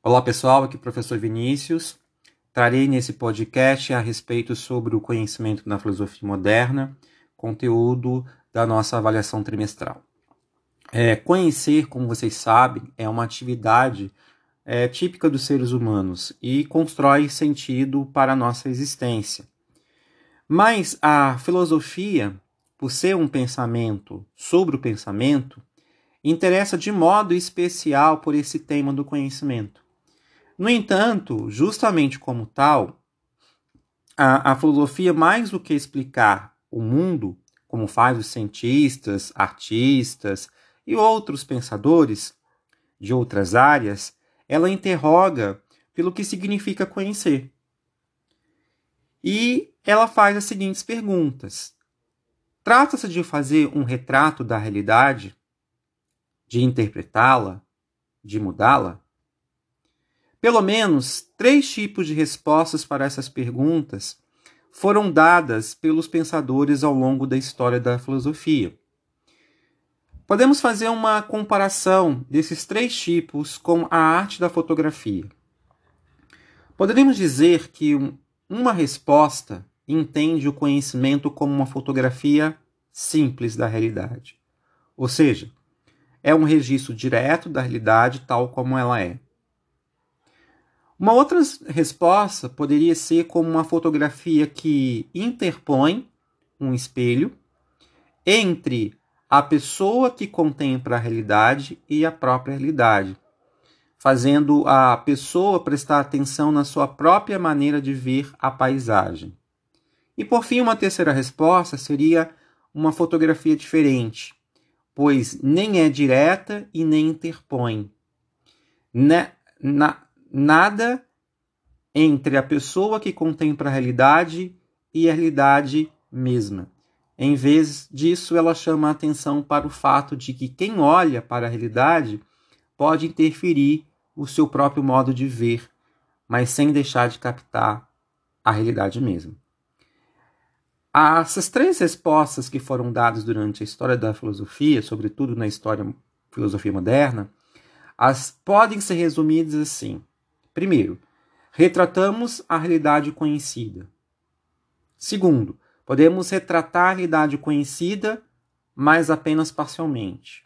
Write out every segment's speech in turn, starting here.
Olá pessoal, aqui é o professor Vinícius. Trarei nesse podcast a respeito sobre o conhecimento na filosofia moderna, conteúdo da nossa avaliação trimestral. É, conhecer, como vocês sabem, é uma atividade é, típica dos seres humanos e constrói sentido para a nossa existência. Mas a filosofia, por ser um pensamento sobre o pensamento, interessa de modo especial por esse tema do conhecimento. No entanto, justamente como tal, a, a filosofia, mais do que explicar o mundo, como faz os cientistas, artistas e outros pensadores de outras áreas, ela interroga pelo que significa conhecer. E ela faz as seguintes perguntas: Trata-se de fazer um retrato da realidade, de interpretá-la, de mudá-la? Pelo menos três tipos de respostas para essas perguntas foram dadas pelos pensadores ao longo da história da filosofia. Podemos fazer uma comparação desses três tipos com a arte da fotografia. Poderíamos dizer que uma resposta entende o conhecimento como uma fotografia simples da realidade, ou seja, é um registro direto da realidade tal como ela é. Uma outra resposta poderia ser como uma fotografia que interpõe um espelho entre a pessoa que contempla a realidade e a própria realidade, fazendo a pessoa prestar atenção na sua própria maneira de ver a paisagem. E por fim, uma terceira resposta seria uma fotografia diferente, pois nem é direta e nem interpõe. Na, na, nada entre a pessoa que contempla a realidade e a realidade mesma. Em vez disso, ela chama a atenção para o fato de que quem olha para a realidade pode interferir o seu próprio modo de ver, mas sem deixar de captar a realidade mesma. Essas três respostas que foram dadas durante a história da filosofia, sobretudo na história filosofia moderna, as podem ser resumidas assim. Primeiro, retratamos a realidade conhecida. Segundo, podemos retratar a realidade conhecida, mas apenas parcialmente,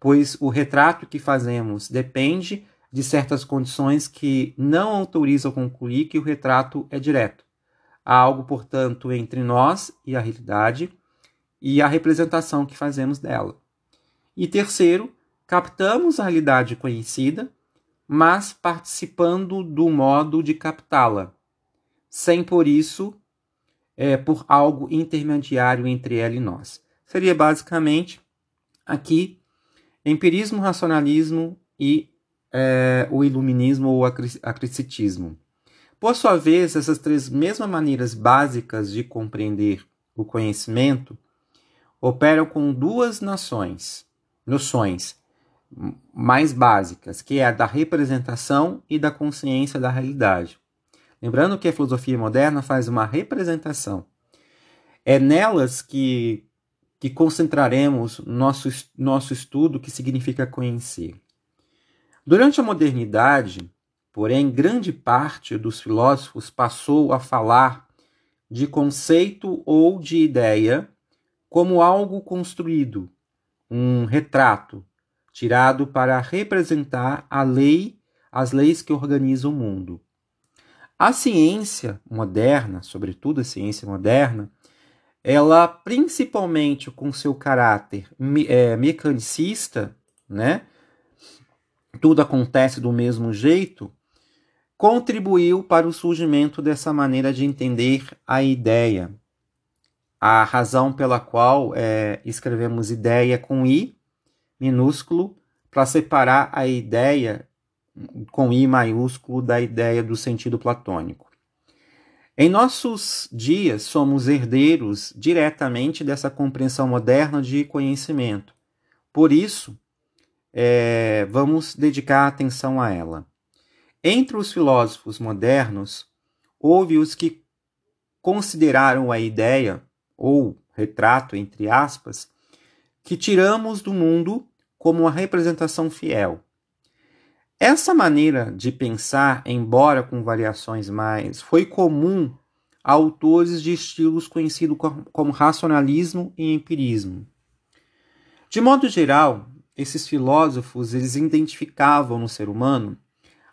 pois o retrato que fazemos depende de certas condições que não autorizam concluir que o retrato é direto. Há algo, portanto, entre nós e a realidade e a representação que fazemos dela. E terceiro, captamos a realidade conhecida, mas participando do modo de captá-la, sem por isso é, por algo intermediário entre ela e nós. Seria basicamente aqui empirismo, racionalismo e é, o iluminismo ou acriticismo. Por sua vez, essas três mesmas maneiras básicas de compreender o conhecimento operam com duas nações, noções mais básicas, que é a da representação e da consciência da realidade. Lembrando que a filosofia moderna faz uma representação. É nelas que, que concentraremos nosso, nosso estudo que significa conhecer. Durante a modernidade, porém, grande parte dos filósofos passou a falar de conceito ou de ideia como algo construído, um retrato, tirado para representar a lei, as leis que organizam o mundo. A ciência moderna, sobretudo a ciência moderna, ela principalmente com seu caráter é, mecanicista, né? Tudo acontece do mesmo jeito, contribuiu para o surgimento dessa maneira de entender a ideia. A razão pela qual é, escrevemos ideia com i minúsculo para separar a ideia com I maiúsculo da ideia do sentido platônico. Em nossos dias, somos herdeiros diretamente dessa compreensão moderna de conhecimento. Por isso, é, vamos dedicar atenção a ela. Entre os filósofos modernos, houve os que consideraram a ideia, ou retrato, entre aspas, que tiramos do mundo como uma representação fiel. Essa maneira de pensar, embora com variações mais, foi comum a autores de estilos conhecidos como racionalismo e empirismo. De modo geral, esses filósofos eles identificavam no ser humano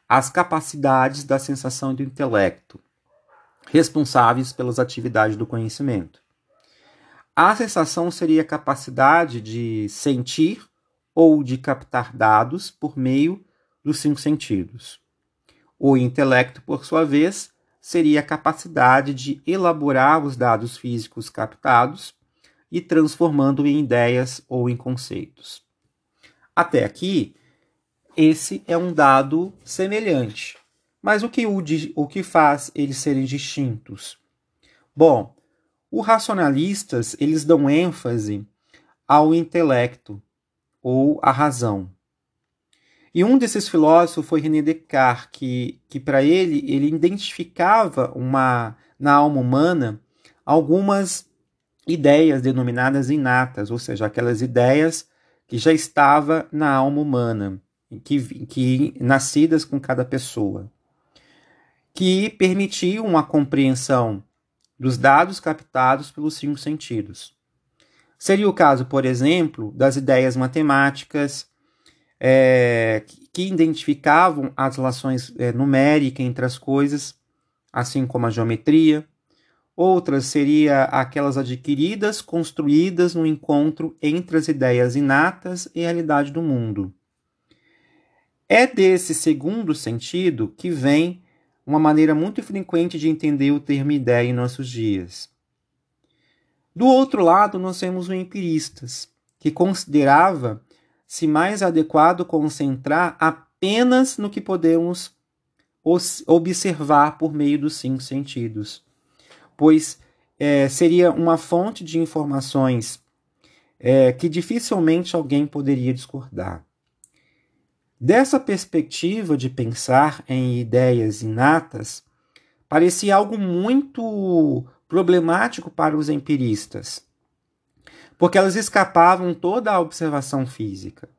as capacidades da sensação do intelecto, responsáveis pelas atividades do conhecimento. A sensação seria a capacidade de sentir ou de captar dados por meio dos cinco sentidos. O intelecto, por sua vez, seria a capacidade de elaborar os dados físicos captados e transformando em ideias ou em conceitos. Até aqui, esse é um dado semelhante. Mas o que, o, o que faz eles serem distintos? Bom, os racionalistas eles dão ênfase ao intelecto ou à razão. E um desses filósofos foi René Descartes, que, que para ele, ele identificava uma, na alma humana algumas ideias denominadas inatas, ou seja, aquelas ideias que já estavam na alma humana, que, que nascidas com cada pessoa, que permitiam a compreensão dos dados captados pelos cinco sentidos. Seria o caso, por exemplo, das ideias matemáticas, é, que identificavam as relações é, numéricas entre as coisas, assim como a geometria. Outras seria aquelas adquiridas, construídas no encontro entre as ideias inatas e a realidade do mundo. É desse segundo sentido que vem uma maneira muito frequente de entender o termo ideia em nossos dias. Do outro lado, nós temos os empiristas, que considerava se mais adequado concentrar apenas no que podemos observar por meio dos cinco sentidos, pois é, seria uma fonte de informações é, que dificilmente alguém poderia discordar. Dessa perspectiva de pensar em ideias inatas, parecia algo muito problemático para os empiristas porque elas escapavam toda a observação física.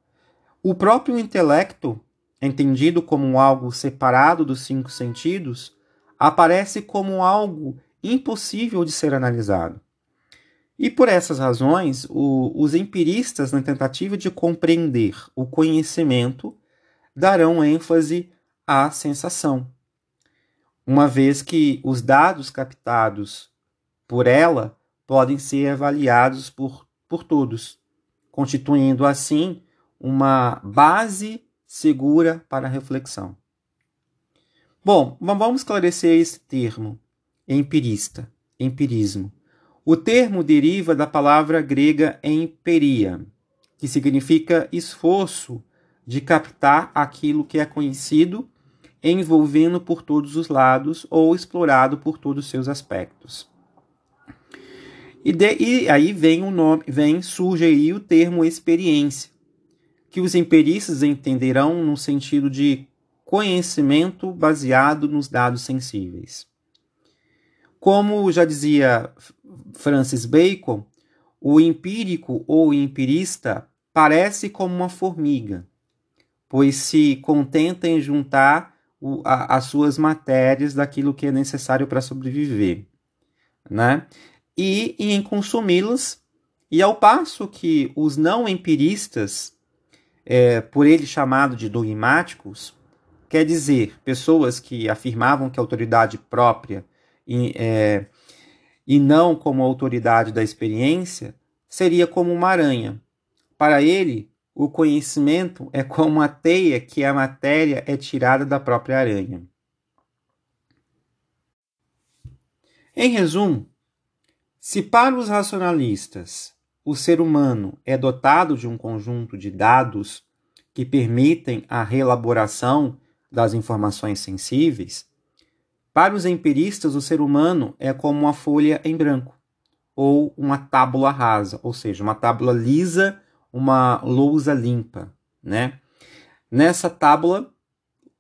O próprio intelecto, entendido como algo separado dos cinco sentidos, aparece como algo impossível de ser analisado. E por essas razões, o, os empiristas, na tentativa de compreender o conhecimento, darão ênfase à sensação, uma vez que os dados captados por ela podem ser avaliados por por todos, constituindo assim uma base segura para a reflexão. Bom, vamos esclarecer esse termo, empirista, empirismo. O termo deriva da palavra grega emperia, que significa esforço de captar aquilo que é conhecido, envolvendo por todos os lados ou explorado por todos os seus aspectos. E, de, e aí vem o nome, vem surge aí o termo experiência, que os empiristas entenderão no sentido de conhecimento baseado nos dados sensíveis. Como já dizia Francis Bacon, o empírico ou empirista parece como uma formiga, pois se contenta em juntar o, a, as suas matérias daquilo que é necessário para sobreviver. Né? E em consumi-las, e ao passo que os não empiristas, é, por ele chamado de dogmáticos, quer dizer, pessoas que afirmavam que a autoridade própria e, é, e não como autoridade da experiência, seria como uma aranha. Para ele, o conhecimento é como a teia que a matéria é tirada da própria aranha. Em resumo, se para os racionalistas o ser humano é dotado de um conjunto de dados que permitem a reelaboração das informações sensíveis, para os empiristas o ser humano é como uma folha em branco ou uma tábula rasa, ou seja, uma tábula lisa, uma lousa limpa, né? Nessa tábula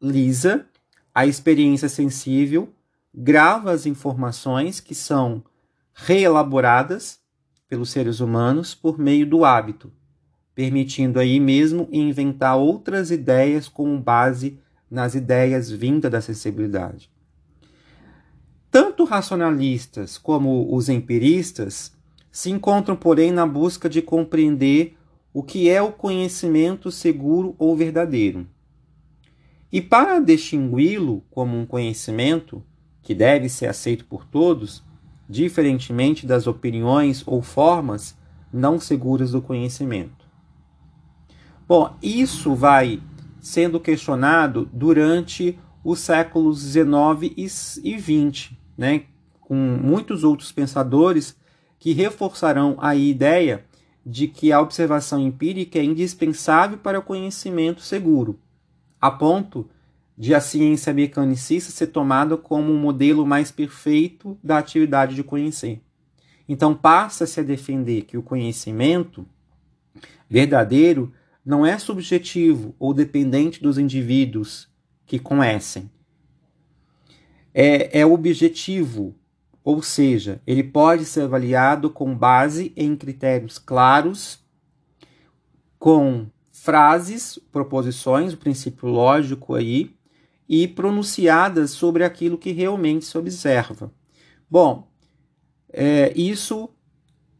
lisa, a experiência sensível grava as informações que são reelaboradas pelos seres humanos por meio do hábito, permitindo aí mesmo inventar outras ideias com base nas ideias vindas da sensibilidade. Tanto racionalistas como os empiristas se encontram, porém, na busca de compreender o que é o conhecimento seguro ou verdadeiro. E para distingui-lo como um conhecimento que deve ser aceito por todos, diferentemente das opiniões ou formas não seguras do conhecimento. Bom, isso vai sendo questionado durante os séculos XIX e XX, né, com muitos outros pensadores que reforçarão a ideia de que a observação empírica é indispensável para o conhecimento seguro, a ponto de a ciência mecanicista ser tomada como um modelo mais perfeito da atividade de conhecer. Então passa-se a defender que o conhecimento verdadeiro não é subjetivo ou dependente dos indivíduos que conhecem, é, é objetivo, ou seja, ele pode ser avaliado com base em critérios claros, com frases, proposições, o princípio lógico aí, e pronunciadas sobre aquilo que realmente se observa. Bom, é, isso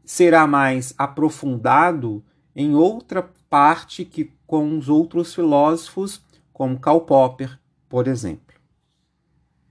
será mais aprofundado em outra parte que com os outros filósofos, como Karl Popper, por exemplo.